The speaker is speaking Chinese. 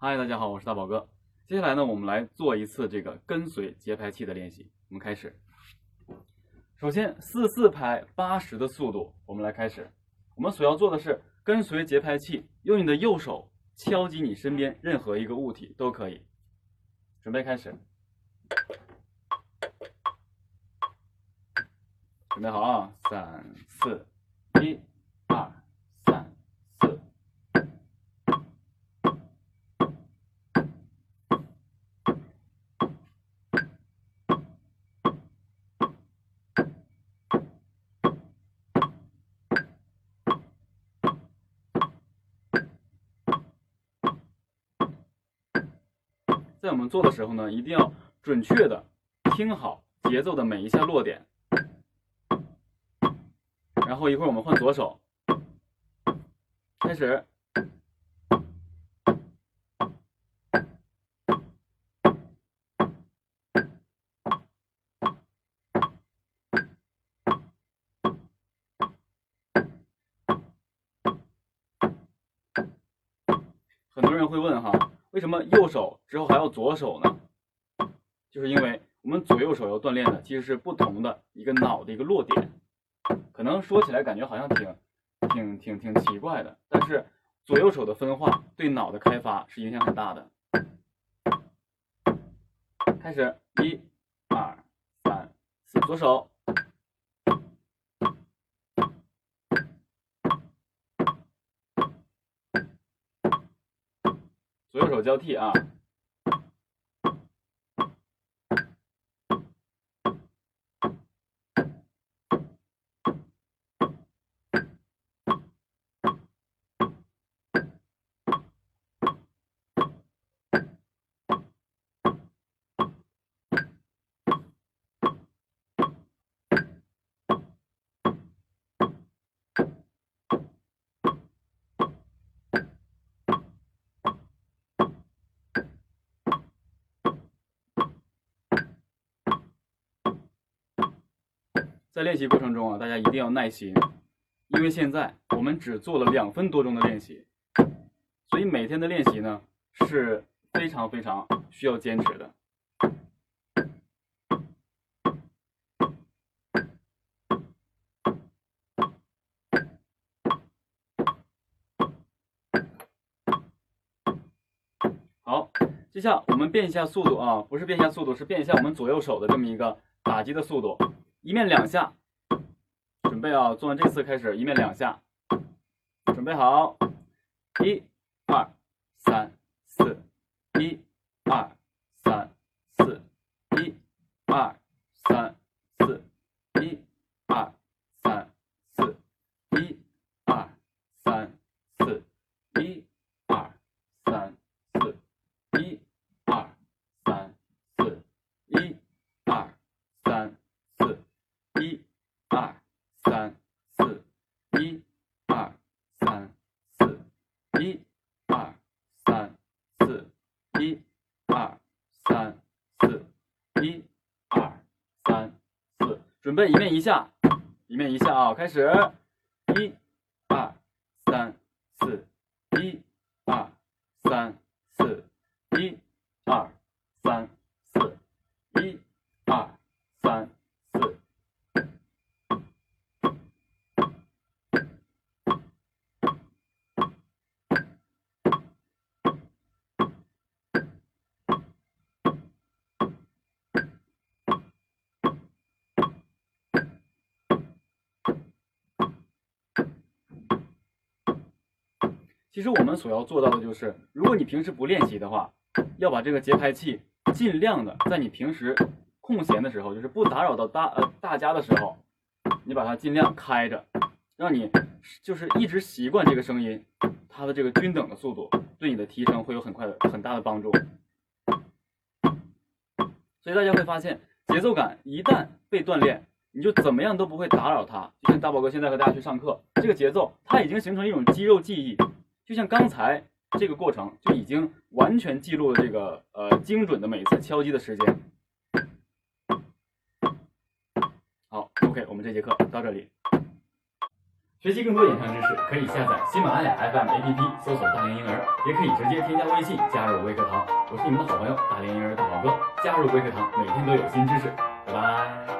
嗨，大家好，我是大宝哥。接下来呢，我们来做一次这个跟随节拍器的练习。我们开始。首先，四四拍八十的速度，我们来开始。我们所要做的是跟随节拍器，用你的右手敲击你身边任何一个物体都可以。准备开始。准备好啊！三四一。在我们做的时候呢，一定要准确的听好节奏的每一下落点。然后一会儿我们换左手，开始。很多人会问哈。为什么右手之后还要左手呢？就是因为我们左右手要锻炼的其实是不同的一个脑的一个落点。可能说起来感觉好像挺挺挺挺奇怪的，但是左右手的分化对脑的开发是影响很大的。开始，一、二、三、四，左手。手交替啊。在练习过程中啊，大家一定要耐心，因为现在我们只做了两分多钟的练习，所以每天的练习呢是非常非常需要坚持的。好，接下来我们变一下速度啊，不是变一下速度，是变一下我们左右手的这么一个打击的速度。一面两下，准备啊！做完这次开始，一面两下，准备好，一、二、三、四，一、二、三、四，一、二、三、四，一、二、三、四，一、二、三、四，一、二、三、四，准备一面一下，一面一下啊！开始，一、其实我们所要做到的就是，如果你平时不练习的话，要把这个节拍器尽量的在你平时空闲的时候，就是不打扰到大呃大家的时候，你把它尽量开着，让你就是一直习惯这个声音，它的这个均等的速度对你的提升会有很快的很大的帮助。所以大家会发现，节奏感一旦被锻炼，你就怎么样都不会打扰它。就像大宝哥现在和大家去上课，这个节奏它已经形成一种肌肉记忆。就像刚才这个过程就已经完全记录了这个呃精准的每次敲击的时间。好，OK，我们这节课到这里。学习更多演唱知识，可以下载喜马拉雅 FM APP，搜索“大连婴儿”，也可以直接添加微信加入微课堂。我是你们的好朋友大连婴儿大宝哥，加入微课堂，每天都有新知识。拜拜。